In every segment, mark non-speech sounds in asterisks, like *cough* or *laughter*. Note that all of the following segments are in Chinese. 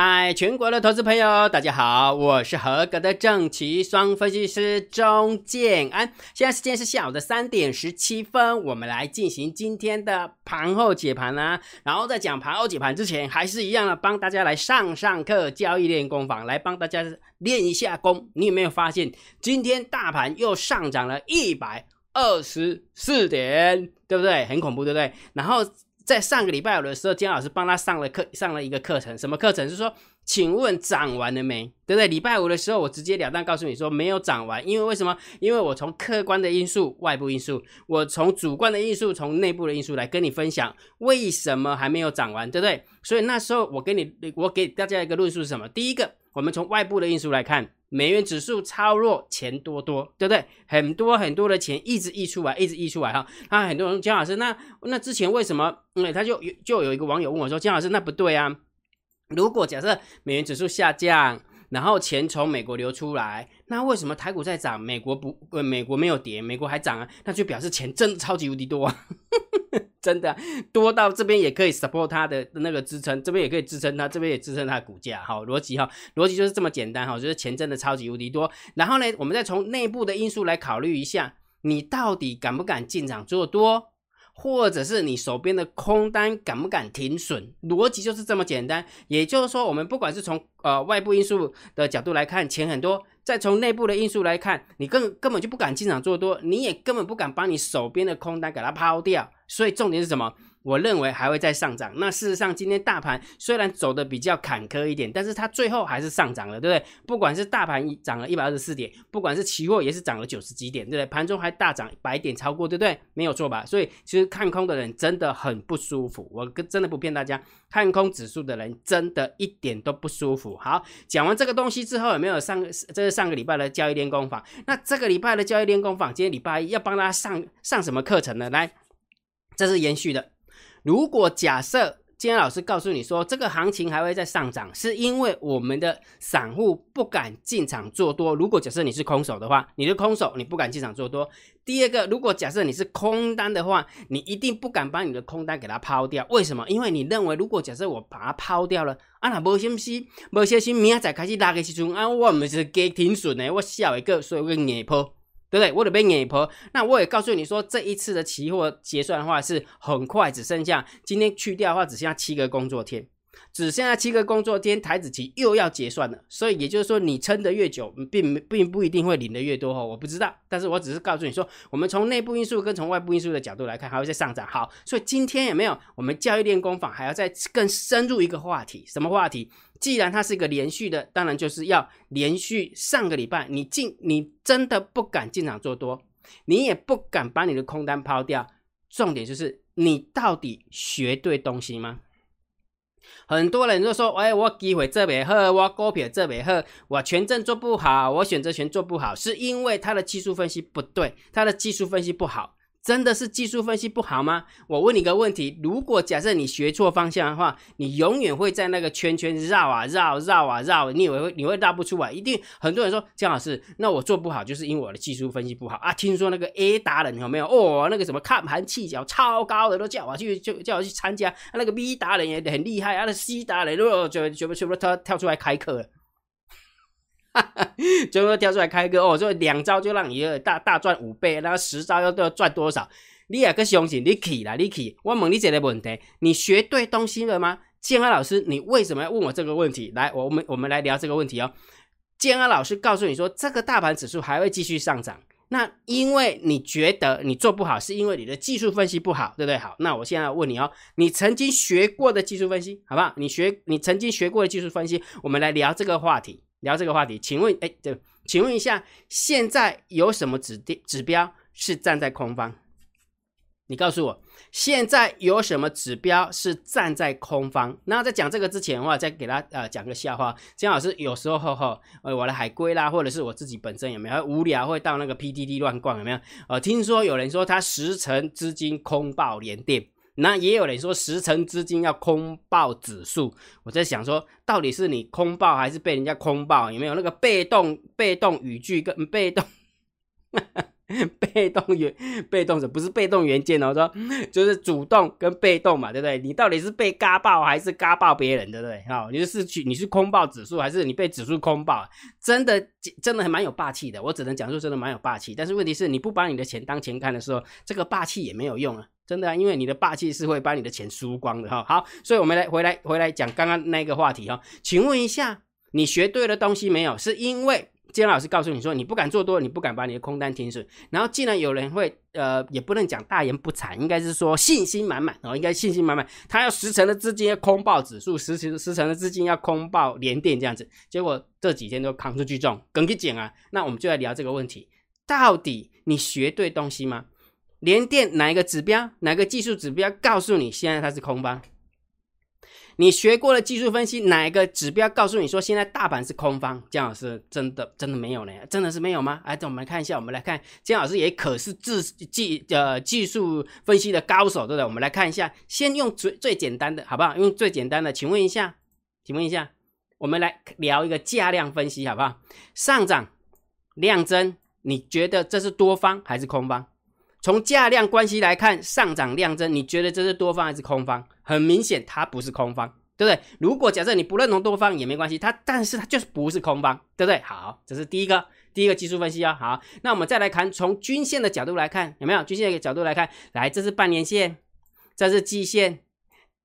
嗨，全国的投资朋友，大家好，我是合格的正奇双分析师钟建安。现在时间是下午的三点十七分，我们来进行今天的盘后解盘啦。然后在讲盘后解盘之前，还是一样的，帮大家来上上课，交易练功坊，来帮大家练一下功。你有没有发现，今天大盘又上涨了一百二十四点，对不对？很恐怖，对不对？然后。在上个礼拜五的时候，姜老师帮他上了课，上了一个课程，什么课程？是说，请问涨完了没？对不对？礼拜五的时候，我直截了当告诉你说没有涨完，因为为什么？因为我从客观的因素、外部因素，我从主观的因素、从内部的因素来跟你分享为什么还没有涨完，对不对？所以那时候我给你，我给大家一个论述是什么？第一个，我们从外部的因素来看。美元指数超弱，钱多多，对不对？很多很多的钱一直溢出来，一直溢出来哈。那很多人姜老师，那那之前为什么？嗯，他就有就有一个网友问我说：“姜老师，那不对啊！如果假设美元指数下降，然后钱从美国流出来，那为什么台股在涨，美国不？呃，美国没有跌，美国还涨啊？那就表示钱真的超级无敌多啊。”真的多到这边也可以 support 它的那个支撑，这边也可以支撑它，这边也支撑它的股价。好，逻辑哈，逻辑就是这么简单哈，就是钱真的超级无敌多。然后呢，我们再从内部的因素来考虑一下，你到底敢不敢进场做多，或者是你手边的空单敢不敢停损？逻辑就是这么简单。也就是说，我们不管是从呃外部因素的角度来看，钱很多。再从内部的因素来看，你根根本就不敢进场做多，你也根本不敢把你手边的空单给它抛掉。所以重点是什么？我认为还会再上涨。那事实上，今天大盘虽然走的比较坎坷一点，但是它最后还是上涨了，对不对？不管是大盘涨了一百二十四点，不管是期货也是涨了九十几点，对不对？盘中还大涨百点超过，对不对？没有错吧？所以其实看空的人真的很不舒服。我跟真的不骗大家，看空指数的人真的一点都不舒服。好，讲完这个东西之后，有没有上？这是上个礼拜的交易练功坊。那这个礼拜的交易练功坊，今天礼拜一要帮他上上什么课程呢？来，这是延续的。如果假设今天老师告诉你说这个行情还会再上涨，是因为我们的散户不敢进场做多。如果假设你是空手的话，你是空手，你不敢进场做多。第二个，如果假设你是空单的话，你一定不敢把你的空单给它抛掉。为什么？因为你认为如果假设我把它抛掉了，啊，那无信息，无信息，明仔开始拉的时阵，啊，我唔是加停损的，我下一个所以会硬抛。对不对？我得被碾破。那我也告诉你说，这一次的期货结算的话是很快，只剩下今天去掉的话，只剩下七个工作天，只剩下七个工作天，台子期又要结算了。所以也就是说，你撑得越久，并并不一定会领的越多哦。我不知道，但是我只是告诉你说，我们从内部因素跟从外部因素的角度来看，还会再上涨。好，所以今天有没有我们教育练功坊还要再更深入一个话题？什么话题？既然它是一个连续的，当然就是要连续上个礼拜你进，你真的不敢进场做多，你也不敢把你的空单抛掉。重点就是你到底学对东西吗？很多人都说，哎，我机会这边好，我股票这边好，我权证做不好，我选择权做不好，是因为他的技术分析不对，他的技术分析不好。真的是技术分析不好吗？我问你个问题：如果假设你学错方向的话，你永远会在那个圈圈绕啊绕绕啊绕，你以为会你会绕不出来？一定很多人说姜老师，那我做不好就是因为我的技术分析不好啊。听说那个 A 达人有没有？哦，那个什么看盘技巧超高的都叫我去就叫我去参加，那个 B 达人也很厉害啊，那 C 达人哦就就全部跳跳出来开课了。*laughs* 就会跳出来开个哦，就两招就让你大大赚五倍，那十招要都要赚多少？你也个相信你去啦，你去。我问你这个问题，你学对东西了吗？建安老师，你为什么要问我这个问题？来，我们我们来聊这个问题哦。建安老师告诉你说，这个大盘指数还会继续上涨，那因为你觉得你做不好，是因为你的技术分析不好，对不对？好，那我现在问你哦，你曾经学过的技术分析，好不好？你学你曾经学过的技术分析，我们来聊这个话题。聊这个话题，请问，哎，对请问一下，现在有什么指定指标是站在空方？你告诉我，现在有什么指标是站在空方？那在讲这个之前的话，再给他呃讲个笑话。姜老师有时候哈，呃，我的海龟啦，或者是我自己本身有没有无聊会到那个 PDD 乱逛有没有？呃，听说有人说他十成资金空爆连电。那也有人说十成资金要空爆指数，我在想说，到底是你空爆还是被人家空爆？有没有那个被动被动语句跟被动 *laughs* 被动原被动者不是被动元件哦，说就是主动跟被动嘛，对不对？你到底是被嘎爆还是嘎爆别人，对不对？好，你是去你是空爆指数还是你被指数空爆？真的真的还蛮有霸气的，我只能讲说真的蛮有霸气。但是问题是你不把你的钱当钱看的时候，这个霸气也没有用啊，真的啊，因为你的霸气是会把你的钱输光的哈。好，所以我们来回来回来讲刚刚那个话题哈，请问一下，你学对了东西没有？是因为？金老师告诉你说，你不敢做多，你不敢把你的空单停损。然后，既然有人会，呃，也不能讲大言不惭，应该是说信心满满哦，应该信心满满。他要十成的资金要空爆指数，十成十成的资金要空爆连电这样子。结果这几天都扛出去重，跟去减啊。那我们就来聊这个问题：到底你学对东西吗？连电哪一个指标，哪个技术指标告诉你现在它是空方？你学过了技术分析，哪一个指标告诉你说现在大盘是空方？姜老师真的真的没有呢？真的是没有吗？哎，我们来看一下，我们来看姜老师也可是技技呃技术分析的高手，对不对？我们来看一下，先用最最简单的，好不好？用最简单的，请问一下，请问一下，我们来聊一个价量分析，好不好？上涨量增，你觉得这是多方还是空方？从价量关系来看，上涨量增，你觉得这是多方还是空方？很明显，它不是空方，对不对？如果假设你不认同多方也没关系，它但是它就是不是空方，对不对？好，这是第一个第一个技术分析啊。好，那我们再来看从均线的角度来看，有没有均线的角度来看？来，这是半年线，这是季线，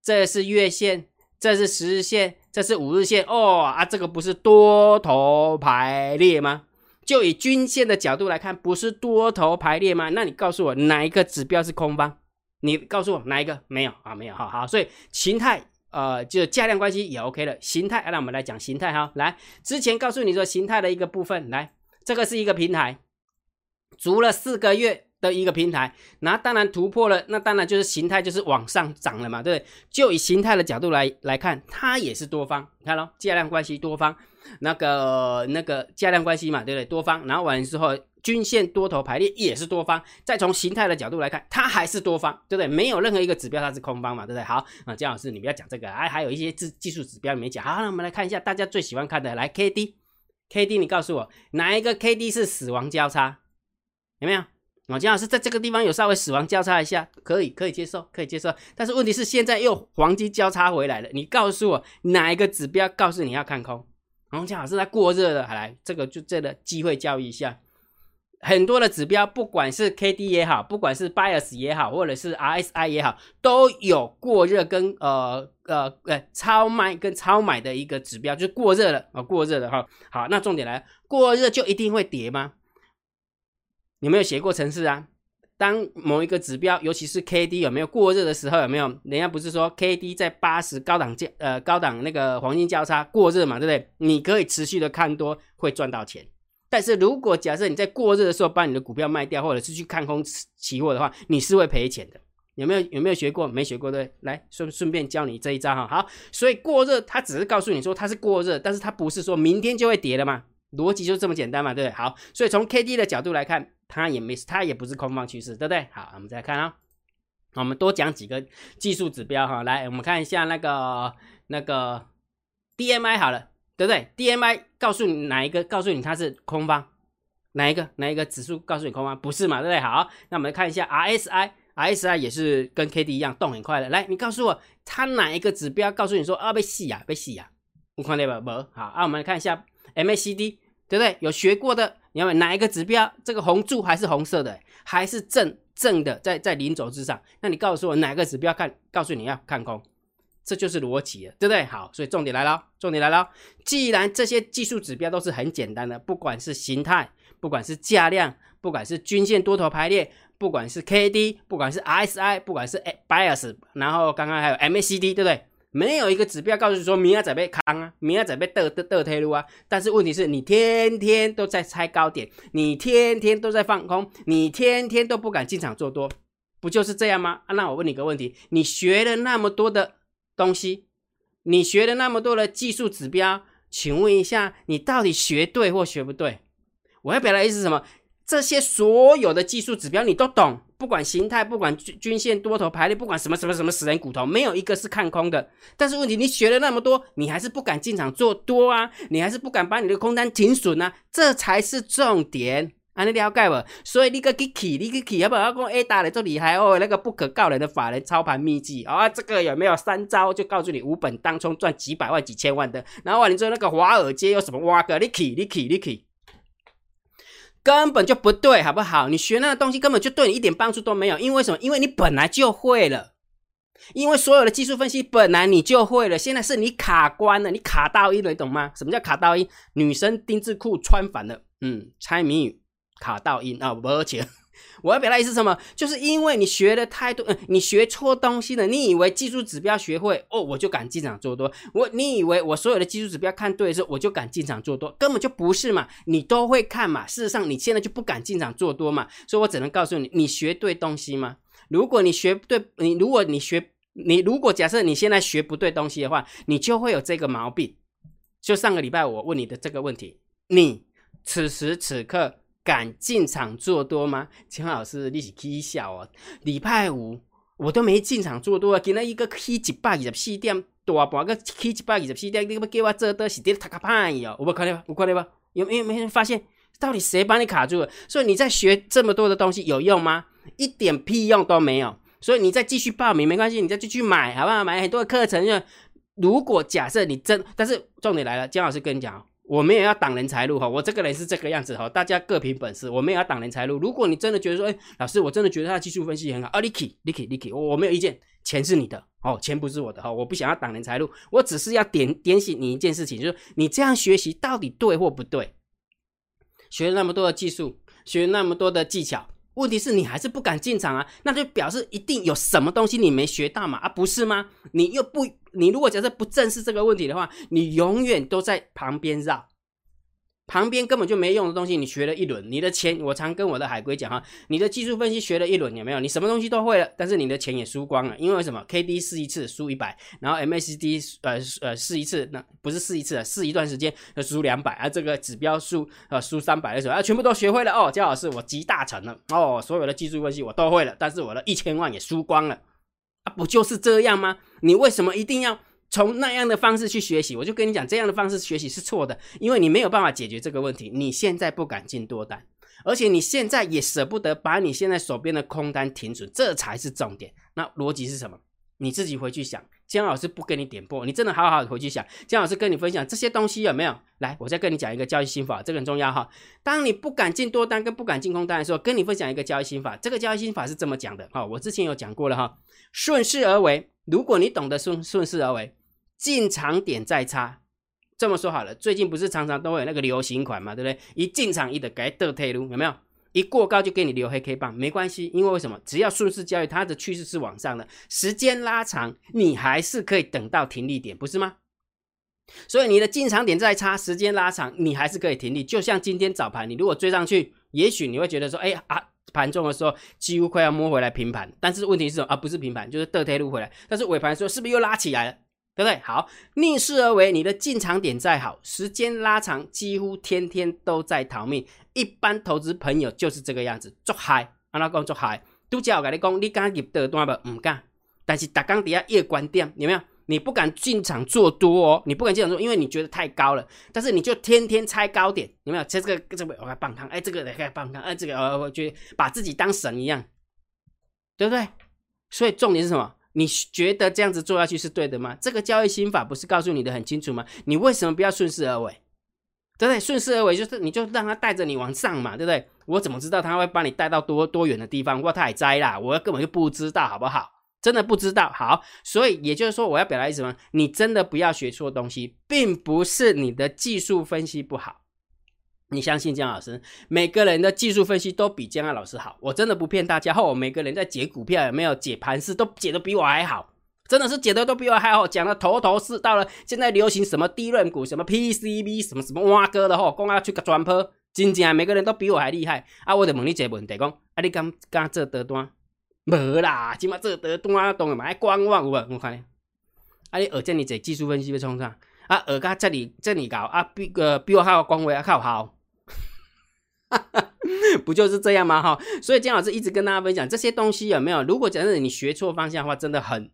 这是月线，这是十日线，这是五日线。哦啊，这个不是多头排列吗？就以均线的角度来看，不是多头排列吗？那你告诉我哪一个指标是空方？你告诉我哪一个？没有啊，没有，好好。所以形态，呃，就价量关系也 OK 了。形态，那我们来讲形态哈。来，之前告诉你说形态的一个部分，来，这个是一个平台，足了四个月的一个平台，那当然突破了，那当然就是形态就是往上涨了嘛，对不对？就以形态的角度来来看，它也是多方，你看咯，价量关系多方。那个那个价量关系嘛，对不对？多方，然后完之后，均线多头排列也是多方。再从形态的角度来看，它还是多方，对不对？没有任何一个指标它是空方嘛，对不对？好啊，姜老师，你不要讲这个，哎，还有一些技技术指标没讲。好，那我们来看一下大家最喜欢看的，来 K D，K D，你告诉我哪一个 K D 是死亡交叉？有没有？哦，姜老师在这个地方有稍微死亡交叉一下，可以，可以接受，可以接受。但是问题是现在又黄金交叉回来了，你告诉我哪一个指标告诉你要看空？红姜老师在过热的，来，这个就这个机会教育一下，很多的指标，不管是 K D 也好，不管是 Bias 也好，或者是 R S I 也好，都有过热跟呃呃呃超卖跟超买的一个指标，就是过热了啊，过热了哈。好，那重点来，过热就一定会跌吗？有没有写过程式啊？当某一个指标，尤其是 K D 有没有过热的时候，有没有？人家不是说 K D 在八十高档交呃高档那个黄金交叉过热嘛，对不对？你可以持续的看多，会赚到钱。但是如果假设你在过热的时候把你的股票卖掉，或者是去看空期货的话，你是会赔钱的。有没有有没有学过？没学过对？来顺顺便教你这一招哈。好，所以过热它只是告诉你说它是过热，但是它不是说明天就会跌了嘛？逻辑就这么简单嘛，对不对？好，所以从 K D 的角度来看。它也没，它也不是空方趋势，对不对？好，我们再看啊，我们多讲几个技术指标哈。来，我们看一下那个那个 DMI 好了，对不对？DMI 告诉你哪一个？告诉你它是空方，哪一个？哪一个指数告诉你空方？不是嘛，对不对？好，那我们来看一下 RSI，RSI 也是跟 KD 一样动很快的。来，你告诉我它哪一个指标告诉你说啊被洗啊被洗啊？我看到不？不好啊，我们来看一下 MACD。对不对？有学过的，你要问哪一个指标？这个红柱还是红色的，还是正正的，在在零轴之上？那你告诉我哪个指标看？告诉你要看空，这就是逻辑了，对不对？好，所以重点来了，重点来了。既然这些技术指标都是很简单的，不管是形态，不管是价量，不管是均线多头排列，不管是 K D，不管是 RSI，不管是 Bias，然后刚刚还有 MACD，对不对？没有一个指标告诉你说明仔在被扛啊，明仔在被倒倒倒退路啊。但是问题是你天天都在猜高点，你天天都在放空，你天天都不敢进场做多，不就是这样吗？那我问你个问题：你学了那么多的东西，你学了那么多的技术指标，请问一下，你到底学对或学不对？我要表达意思什么？这些所有的技术指标你都懂，不管形态，不管均均线多头排列，不管什么什么什么死人骨头，没有一个是看空的。但是问题，你学了那么多，你还是不敢进场做多啊？你还是不敢把你的空单停损啊？这才是重点。安尼了解无？所以你个去起，你去起，要不要讲 A 打的这厉害哦？那个不可告人的法人操盘秘籍啊，这个有没有三招就告诉你五本当中赚几百万、几千万的？然后你说那个华尔街有什么挖个？你起，你起，你起，根本就不对，好不好？你学那个东西根本就对你一点帮助都没有，因为什么？因为你本来就会了，因为所有的技术分析本来你就会了，现在是你卡关了，你卡到一了，懂吗？什么叫卡到一？女生丁字裤穿反了，嗯，猜谜语。卡到一啊，而且 *laughs* 我要表达意思什么？就是因为你学的太多，你学错东西了。你以为技术指标学会哦，我就敢进场做多。我你以为我所有的技术指标看对的时候，我就敢进场做多，根本就不是嘛。你都会看嘛，事实上你现在就不敢进场做多嘛。所以我只能告诉你，你学对东西吗？如果你学对，你如果你学，你如果假设你现在学不对东西的话，你就会有这个毛病。就上个礼拜我问你的这个问题，你此时此刻。敢进场做多吗？秦老师，你是起笑哦。礼拜五我都没进场做多啊，今日一个起一百二十四点，大盘个起一百二十四点，你要叫我做多是跌塔卡派哦。有没看到？有看到吧？有没有没人发现？到底谁帮你卡住了？所以你在学这么多的东西有用吗？一点屁用都没有。所以你再继续报名没关系，你再继续买好不好？买很多的课程。如果假设你真，但是重点来了，姜老师跟你讲。我们也要挡人财路哈，我这个人是这个样子哈，大家各凭本事，我们也要挡人财路。如果你真的觉得说，哎，老师，我真的觉得他的技术分析很好，啊，你起，你起，你起，我我没有意见，钱是你的，哦，钱不是我的哈，我不想要挡人财路，我只是要点点醒你一件事情，就是你这样学习到底对或不对？学了那么多的技术，学了那么多的技巧。问题是你还是不敢进场啊？那就表示一定有什么东西你没学到嘛？啊，不是吗？你又不，你如果假设不正视这个问题的话，你永远都在旁边绕。旁边根本就没用的东西，你学了一轮，你的钱，我常跟我的海龟讲哈，你的技术分析学了一轮有没有？你什么东西都会了，但是你的钱也输光了，因为什么？K D 试一次输一百，然后 M A C D 呃呃试一次，那不是试一次，试一段时间要输两百啊，这个指标输呃输三百的时候啊，全部都学会了哦，姜老师我集大成了哦，所有的技术分析我都会了，但是我的一千万也输光了啊，不就是这样吗？你为什么一定要？从那样的方式去学习，我就跟你讲，这样的方式学习是错的，因为你没有办法解决这个问题。你现在不敢进多单，而且你现在也舍不得把你现在手边的空单停损，这才是重点。那逻辑是什么？你自己回去想。姜老师不跟你点破，你真的好好回去想。姜老师跟你分享这些东西有没有？来，我再跟你讲一个交易心法，这个很重要哈。当你不敢进多单跟不敢进空单的时候，跟你分享一个交易心法。这个交易心法是这么讲的哈，我之前有讲过了哈，顺势而为。如果你懂得顺顺势而为。进场点再差，这么说好了，最近不是常常都会有那个流行款嘛，对不对？一进场一的该得退路，有没有？一过高就给你留黑 K 棒，没关系，因为为什么？只要顺势交易，它的趋势是往上的，时间拉长，你还是可以等到停利点，不是吗？所以你的进场点再差，时间拉长，你还是可以停利。就像今天早盘，你如果追上去，也许你会觉得说，哎啊，盘中的时候几乎快要摸回来平盘，但是问题是？啊，不是平盘，就是得退路回来，但是尾盘的时候是不是又拉起来了？对不对？好，逆势而为，你的进场点再好，时间拉长，几乎天天都在逃命。一般投资朋友就是这个样子，做嗨，安拉讲做嗨。都叫我跟你讲，你敢入得单不？唔敢。但是大刚底下夜观点有没有？你不敢进场做多哦，你不敢进场做，因为你觉得太高了。但是你就天天猜高点，有没有？这个这个我来棒康，哎，这个来棒康，哎，这个呃，我觉得把自己当神一样，对不对？所以重点是什么？你觉得这样子做下去是对的吗？这个交易心法不是告诉你的很清楚吗？你为什么不要顺势而为？对不对？顺势而为就是你就让他带着你往上嘛，对不对？我怎么知道他会把你带到多多远的地方？我太栽啦，我根本就不知道，好不好？真的不知道。好，所以也就是说，我要表达意思什么？你真的不要学错东西，并不是你的技术分析不好。你相信姜老师，每个人的技术分析都比姜老师好，我真的不骗大家。后每个人在解股票有没有解盘势，都解的比我还好，真的是解的都比我还好，讲的头头是道了。现在流行什么低润股，什么 PCB，什么什么挖哥的吼，讲要去个专坡，真正每个人都比我还厉害。啊，我就问你一个问题，讲啊，你敢敢做得单？没啦，起码做得单，当然嘛爱观望有无？我看，啊，你学这么济技术分析要创啥？啊，学到这里这里搞啊，比个比我还要光位啊，靠好。*laughs* 不就是这样吗？哈，所以姜老师一直跟大家分享这些东西有没有？如果假设你学错方向的话，真的很，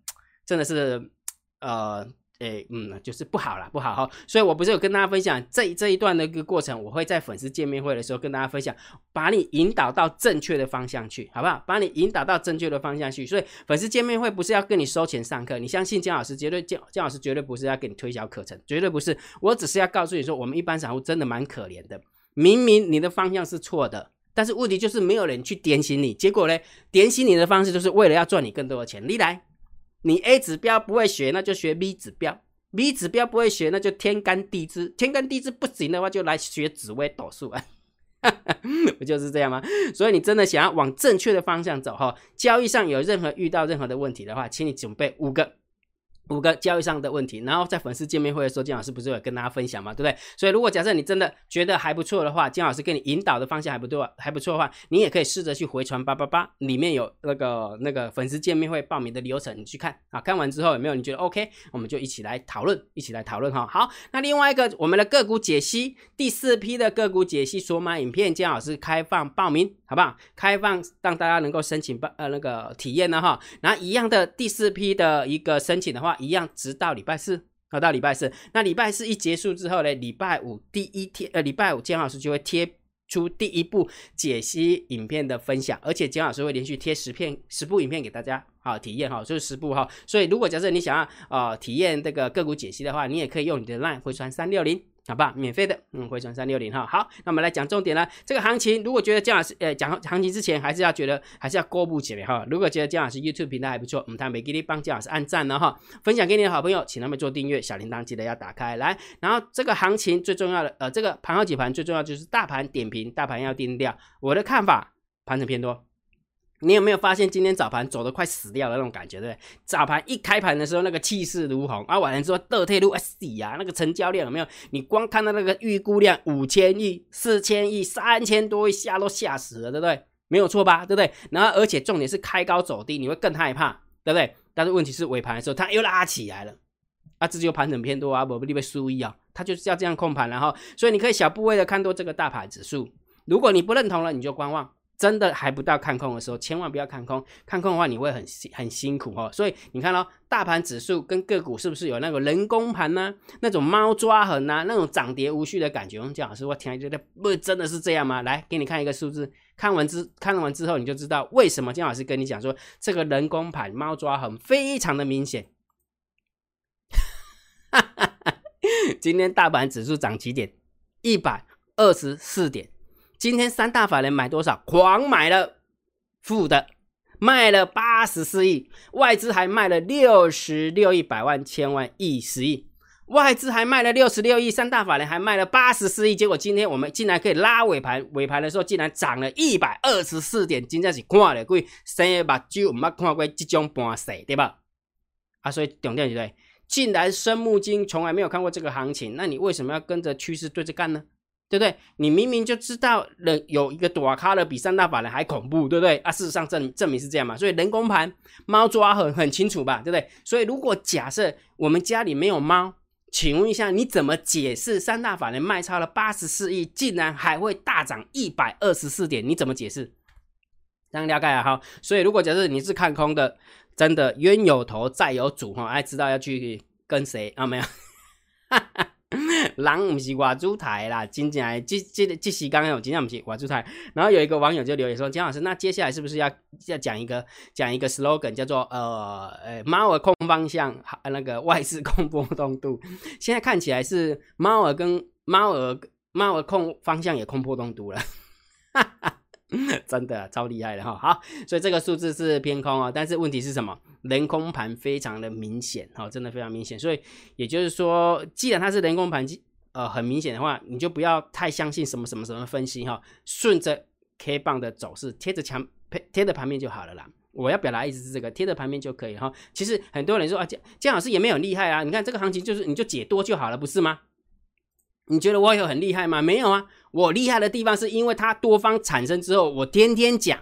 真的是，呃，诶，嗯，就是不好了，不好哈。所以我不是有跟大家分享这这一段的一个过程，我会在粉丝见面会的时候跟大家分享，把你引导到正确的方向去，好不好？把你引导到正确的方向去。所以粉丝见面会不是要跟你收钱上课，你相信姜老师绝对姜姜老师绝对不是要给你推销课程，绝对不是。我只是要告诉你说，我们一般散户真的蛮可怜的，明明你的方向是错的，但是问题就是没有人去点醒你，结果呢，点醒你的方式就是为了要赚你更多的钱。你来。你 A 指标不会学，那就学 B 指标；B 指标不会学，那就天干地支；天干地支不行的话，就来学紫微斗数啊，*laughs* 不就是这样吗？所以你真的想要往正确的方向走哈，交易上有任何遇到任何的问题的话，请你准备五个。五个交易上的问题，然后在粉丝见面会的时候，金老师不是有跟大家分享嘛，对不对？所以如果假设你真的觉得还不错的话，金老师给你引导的方向还不错，还不错的话，你也可以试着去回传八八八，里面有那个那个粉丝见面会报名的流程，你去看啊。看完之后有没有你觉得 OK？我们就一起来讨论，一起来讨论哈。好，那另外一个我们的个股解析第四批的个股解析索马影片，金老师开放报名，好不好？开放让大家能够申请报呃那个体验呢哈。然后一样的第四批的一个申请的话。一样，直到礼拜四，好到礼拜四。那礼拜四一结束之后呢，礼拜五第一天，呃，礼拜五姜老师就会贴出第一部解析影片的分享，而且姜老师会连续贴十片、十部影片给大家，好体验哈，就是十部哈。所以如果假设你想要啊体验这个个股解析的话，你也可以用你的 LINE 回传三六零。好吧，免费的，嗯，回传三六零哈。好，那我们来讲重点了。这个行情，如果觉得姜老师，呃，讲行情之前，还是要觉得还是要过不起来哈。如果觉得姜老师 YouTube 平台还不错，嗯，他没给你帮姜老师按赞了哈，分享给你的好朋友，请他们做订阅，小铃铛记得要打开来。然后这个行情最重要的，呃，这个盘后解盘最重要就是大盘点评，大盘要定调。我的看法，盘整偏多。你有没有发现今天早盘走的快死掉的那种感觉，对不对？早盘一开盘的时候，那个气势如虹，啊，晚上之后倒退路 S 呀，那个成交量有没有？你光看到那个预估量五千亿、四千亿、三千多亿，吓都吓死了，对不对？没有错吧？对不对？然后而且重点是开高走低，你会更害怕，对不对？但是问题是尾盘的时候，它又拉起来了，啊，这就盘整偏多啊，不必被输一啊，它就是要这样控盘，然后所以你可以小部位的看多这个大盘指数，如果你不认同了，你就观望。真的还不到看空的时候，千万不要看空。看空的话，你会很很辛苦哦。所以你看到大盘指数跟个股是不是有那个人工盘呢？那种猫抓痕啊，那种涨跌无序的感觉。我们姜老师，我天觉得不真的是这样吗？来，给你看一个数字，看完之看完之后，你就知道为什么姜老师跟你讲说，这个人工盘猫抓痕非常的明显。*laughs* 今天大盘指数涨几点？一百二十四点。今天三大法人买多少？狂买了，负的卖了八十四亿，外资还卖了六十六亿百万千万亿十亿，外资还卖了六十六亿，三大法人还卖了八十四亿，结果今天我们竟然可以拉尾盘，尾盘的时候竟然涨了一百二十四点，真正是看了贵，生目睭唔捌看过这种盘势，对吧？啊，所以重点是对，竟然生目金从来没有看过这个行情，那你为什么要跟着趋势对着干呢？对不对？你明明就知道人有一个躲卡的比三大法人还恐怖，对不对？啊，事实上证证明是这样嘛。所以人工盘猫抓很很清楚吧，对不对？所以如果假设我们家里没有猫，请问一下，你怎么解释三大法人卖超了八十四亿，竟然还会大涨一百二十四点？你怎么解释？这样了解了，哈。所以如果假设你是看空的，真的冤有头债有主哈，爱知道要去跟谁啊？没有。哈 *laughs* 哈狼不是外珠台啦，真正这这这时间哦，真正不是外珠台。然后有一个网友就留言说：“姜老师，那接下来是不是要要讲一个讲一个 slogan，叫做呃呃猫儿控方向，那个外资控波动度？现在看起来是猫儿跟猫儿猫儿控方向也控波动度了。”哈哈。真的超厉害的哈，好，所以这个数字是偏空啊，但是问题是什么？人工盘非常的明显哈，真的非常明显，所以也就是说，既然它是人工盘，呃，很明显的话，你就不要太相信什么什么什么分析哈，顺着 K 棒的走势，贴着墙贴着盘面就好了啦。我要表达意思是这个，贴着盘面就可以哈。其实很多人说啊，姜姜老师也没有厉害啊，你看这个行情就是你就解多就好了，不是吗？你觉得我有很厉害吗？没有啊，我厉害的地方是因为它多方产生之后，我天天讲。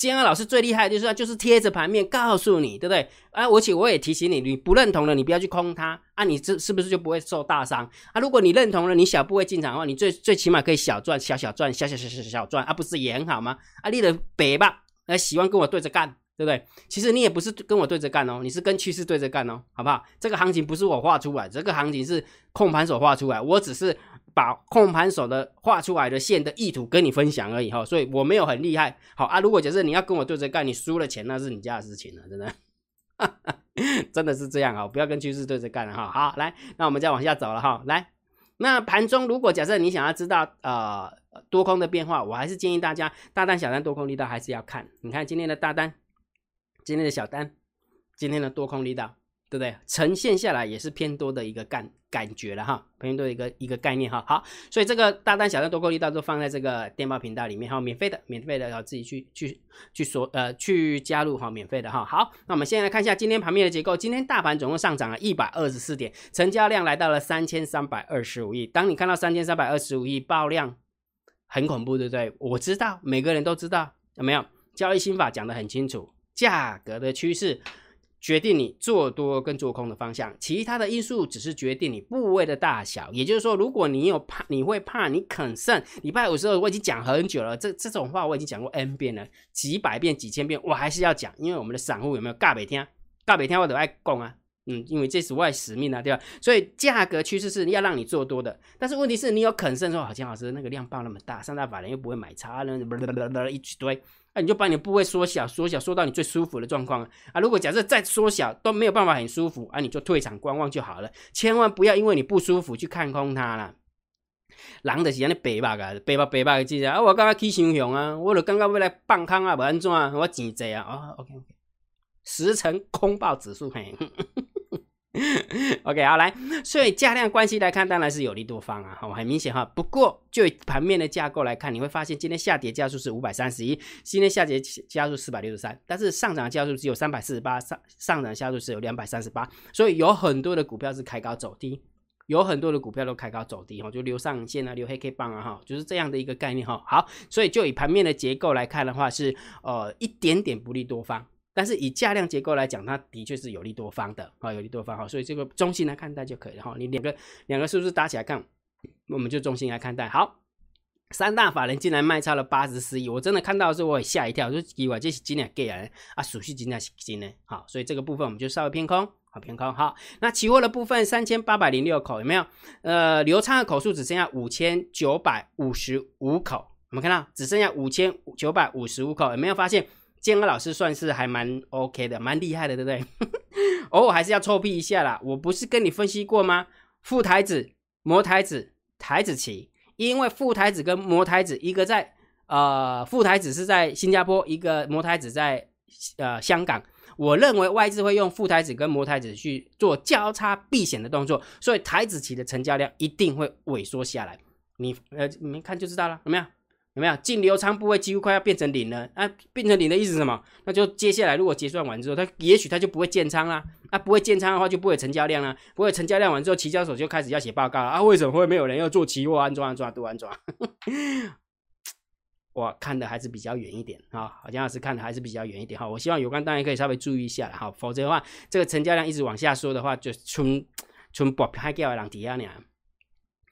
建安老师最厉害的就是就是贴着盘面告诉你，对不对？啊，而且我也提醒你，你不认同了，你不要去空它啊，你这是不是就不会受大伤啊？如果你认同了，你小部位进场的话，你最最起码可以小赚、小小赚、小小小小小赚啊，不是也很好吗？啊，你的北吧，呃，喜欢跟我对着干。对不对？其实你也不是跟我对着干哦，你是跟趋势对着干哦，好不好？这个行情不是我画出来，这个行情是控盘手画出来，我只是把控盘手的画出来的线的意图跟你分享而已哈，所以我没有很厉害。好啊，如果假设你要跟我对着干，你输了钱那是你家的事情了，真的，*laughs* 真的是这样啊，不要跟趋势对着干了哈。好，来，那我们再往下走了哈，来，那盘中如果假设你想要知道呃多空的变化，我还是建议大家大单小单多空力道还是要看，你看今天的大单。今天的小单，今天的多空力道，对不对？呈现下来也是偏多的一个干感觉了哈，朋友都有一个一个概念哈。好，所以这个大单、小单、多空力道都放在这个电报频道里面哈，免费的，免费的，要自己去去去说呃去加入哈，免费的哈。好，那我们先来看一下今天盘面的结构。今天大盘总共上涨了一百二十四点，成交量来到了三千三百二十五亿。当你看到三千三百二十五亿爆量，很恐怖，对不对？我知道，每个人都知道，有没有？交易心法讲得很清楚。价格的趋势决定你做多跟做空的方向，其他的因素只是决定你部位的大小。也就是说，如果你有怕，你会怕，你肯胜。礼拜五时候我已经讲很久了，这这种话我已经讲过 N 遍了，几百遍、几千遍，我还是要讲，因为我们的散户有没有尬北天？尬北天我都爱讲啊，嗯，因为这是外使命啊，对吧？所以价格趋势是要让你做多的，但是问题是你有肯胜，说好，钱老师那个量爆那么大，三大法人又不会买差，那 *laughs* 一堆。那你就把你的部位缩小，缩小，缩到你最舒服的状况啊！如果假设再缩小都没有办法很舒服啊，你就退场观望就好了。千万不要因为你不舒服去看空它了。狼的是安尼白目啊，白目白目的记者啊，我刚刚去想熊啊，我就刚刚要来放空啊，不安怎啊？我钱济啊，哦，OK OK，十成空爆指数嘿。*laughs* OK，好来，所以价量关系来看，当然是有利多方啊，好，很明显哈。不过就盘面的架构来看，你会发现今天下跌加速是五百三十一，今天下跌加速四百六十三，但是上涨加速只有三百四十八，上上涨加速是有两百三十八，所以有很多的股票是开高走低，有很多的股票都开高走低哈，就留上影线啊，留黑 K 棒啊哈，就是这样的一个概念哈。好，所以就以盘面的结构来看的话，是呃一点点不利多方。但是以价量结构来讲，它的确是有利多方的啊，有利多方哈，所以这个中性来看待就可以了哈。你两个两个数字搭起来看，我们就中性来看待。好，三大法人竟然卖超了八十四亿，我真的看到的时候我也吓一跳，说以为这是今天给人啊，属实今天是今天好，所以这个部分我们就稍微偏空，好偏空好。那期货的部分三千八百零六口有没有？呃，流畅的口数只剩下五千九百五十五口，我们看到只剩下五千九百五十五口，有没有发现？建安老师算是还蛮 OK 的，蛮厉害的，对不对？*laughs* 偶尔还是要臭屁一下啦。我不是跟你分析过吗？副台子、魔台子、台子棋，因为副台子跟魔台子，一个在呃副台子是在新加坡，一个魔台子在呃香港。我认为外资会用副台子跟魔台子去做交叉避险的动作，所以台子棋的成交量一定会萎缩下来。你呃你们看就知道了，有没有？有没有净流仓部位几乎快要变成零了？啊，变成零的意思是什么？那就接下来如果结算完之后，它也许它就不会建仓啦。啊，不会建仓的话，就不会成交量啦。不会成交量完之后，期交所就开始要写报告了啊。为什么会没有人要做期货安装安装都安装？我 *laughs* 看的还是比较远一点啊，好像是看的还是比较远一点哈。我希望有关单位可以稍微注意一下哈，否则的话，这个成交量一直往下说的话，就从从不拍掉的人底下呢。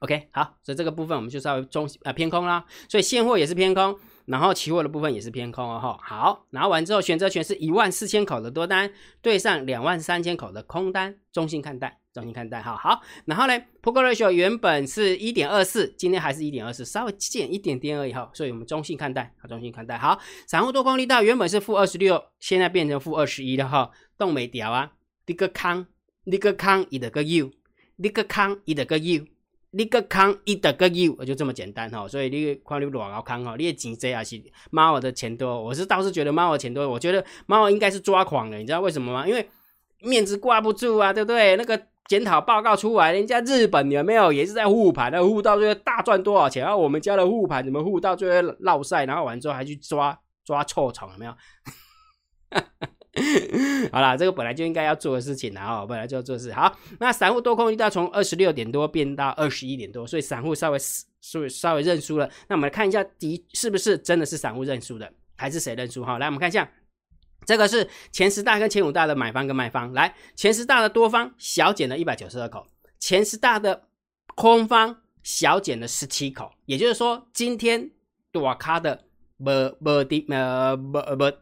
OK，好，所以这个部分我们就稍微中啊偏空啦，所以现货也是偏空，然后期货的部分也是偏空哦哈。好，拿完之后，选择权是一万四千口的多单对上两万三千口的空单，中性看待，中性看待哈。好，然后呢，Poker Ratio 原本是一点二四，今天还是一点二四，稍微减一点点而已哈，所以我们中性看待，好，中性看待。好，散户多空力道原本是负二十六，现在变成负二十一了哈，动没掉啊，你个康，你个康，一的个 U，你个康，一的个 U。你个康一得个 U，就这么简单哈，所以你看你多少康哈，你的钱多还是猫儿的钱多？我是倒是觉得猫儿钱多，我觉得猫儿应该是抓狂的，你知道为什么吗？因为面子挂不住啊，对不对？那个检讨报告出来，人家日本有没有也是在护盘的，护到最后大赚多少钱？然后我们家的护盘怎么护到最后落晒？然后完之后还去抓抓臭虫，有没有？*laughs* *laughs* 好啦，这个本来就应该要做的事情啦，哦，本来就要做事。好，那散户多空一定要从二十六点多变到二十一点多，所以散户稍微稍微稍微认输了。那我们来看一下，第是不是真的是散户认输的，还是谁认输？哈，来我们看一下，这个是前十大跟前五大的买方跟卖方。来，前十大的多方小减了一百九十二口，前十大的空方小减了十七口，也就是说，今天多卡的无无滴呃无无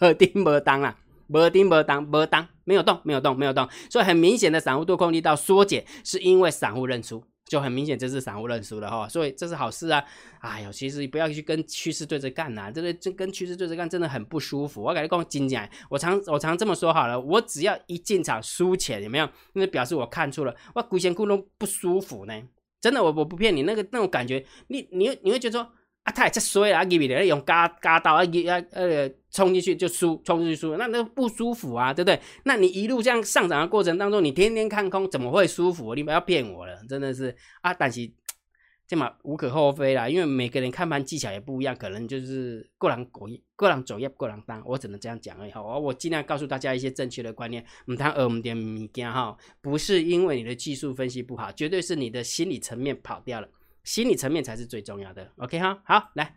无叮无当啊，无叮无当无当，没有动，没有动，没有动，所以很明显的散户多空力道缩减，是因为散户认输。就很明显，这是散户认输了哈，所以这是好事啊！哎呦，其实不要去跟趋势对着干呐，这个这跟趋势对着干真的很不舒服。我感觉讲金讲，我常我常这么说好了，我只要一进场输钱，有没有？那表示我看出了，哇，股钱股都不舒服呢。真的，我我不骗你，那个那种感觉，你你你会觉得说。啊，太这衰了，啊，给别人用嘎嘎刀啊，啊呃冲进去就输，冲进去输，那那不舒服啊，对不对？那你一路这样上涨的过程当中，你天天看空，怎么会舒服？你不要骗我了，真的是 *laughs* 啊，但是这嘛无可厚非啦，因为每个人看盘技巧也不一样，可能就是个人过，个人走业，个人当，我只能这样讲而已哈。我尽量告诉大家一些正确的观念，唔谈二五点物件哈，不是因为你的技术分析不好，绝对是你的心理层面跑掉了。心理层面才是最重要的，OK 哈，好，来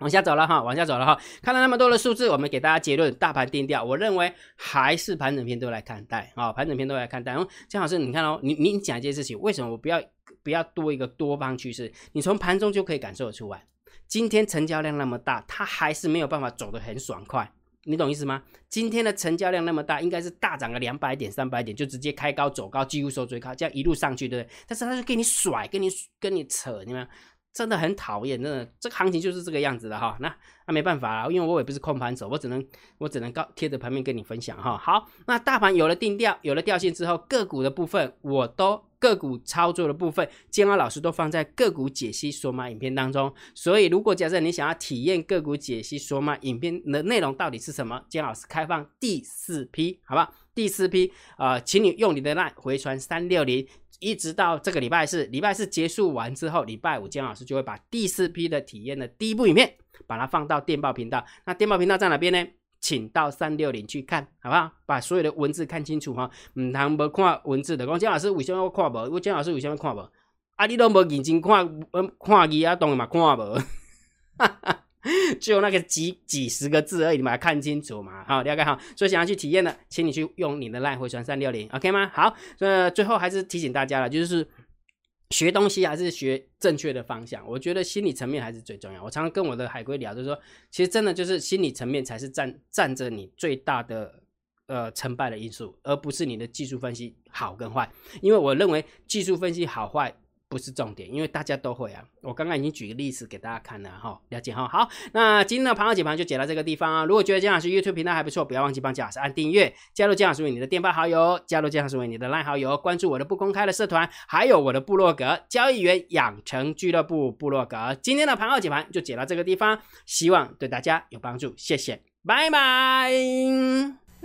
往下走了哈，往下走了哈，看了那么多的数字，我们给大家结论，大盘定调，我认为还是盘整片都来看待啊，盘整片都来看待。哦，江老师，你看哦，你你讲一件事情，为什么我不要不要多一个多方趋势？你从盘中就可以感受得出来，今天成交量那么大，它还是没有办法走得很爽快。你懂意思吗？今天的成交量那么大，应该是大涨个两百点、三百点，就直接开高走高，几乎收最高，这样一路上去，对不对？但是他就给你甩，跟你跟你扯，你们真的很讨厌，真的，这个行情就是这个样子的哈。那那没办法了，因为我也不是控盘手，我只能我只能告贴着盘面跟你分享哈。好，那大盘有了定调，有了调性之后，个股的部分我都。个股操作的部分，建安老师都放在个股解析索马影片当中。所以，如果假设你想要体验个股解析索马影片的内容到底是什么，建老师开放第四批，好吧？第四批啊，请你用你的 LINE 回传三六零，一直到这个礼拜四，礼拜四结束完之后，礼拜五建老师就会把第四批的体验的第一部影片，把它放到电报频道。那电报频道在哪边呢？请到三六零去看，好不好？把所有的文字看清楚哈。唔通无看文字的，讲姜老师为什么我看无？我姜老师为什么看无？啊，你都无认真看，看字啊，当然嘛看无。就 *laughs* 那个几几十个字而已，你把它看清楚嘛。好，了解哈。所以想要去体验的，请你去用你的 LINE 回传三六零，OK 吗？好，那最后还是提醒大家了，就是。学东西还是学正确的方向，我觉得心理层面还是最重要。我常常跟我的海归聊，就是说，其实真的就是心理层面才是占占着你最大的呃成败的因素，而不是你的技术分析好跟坏。因为我认为技术分析好坏。不是重点，因为大家都会啊。我刚刚已经举个例子给大家看了哈，了解哈。好，那今天的盘后解盘就解到这个地方啊。如果觉得姜老师 YouTube 频道还不错，不要忘记帮姜老师按订阅，加入姜老师为你的电报好友，加入姜老师为你的 LINE 好友，关注我的不公开的社团，还有我的部落格交易员养成俱乐部部落格。今天的盘后解盘就解到这个地方，希望对大家有帮助，谢谢，拜拜。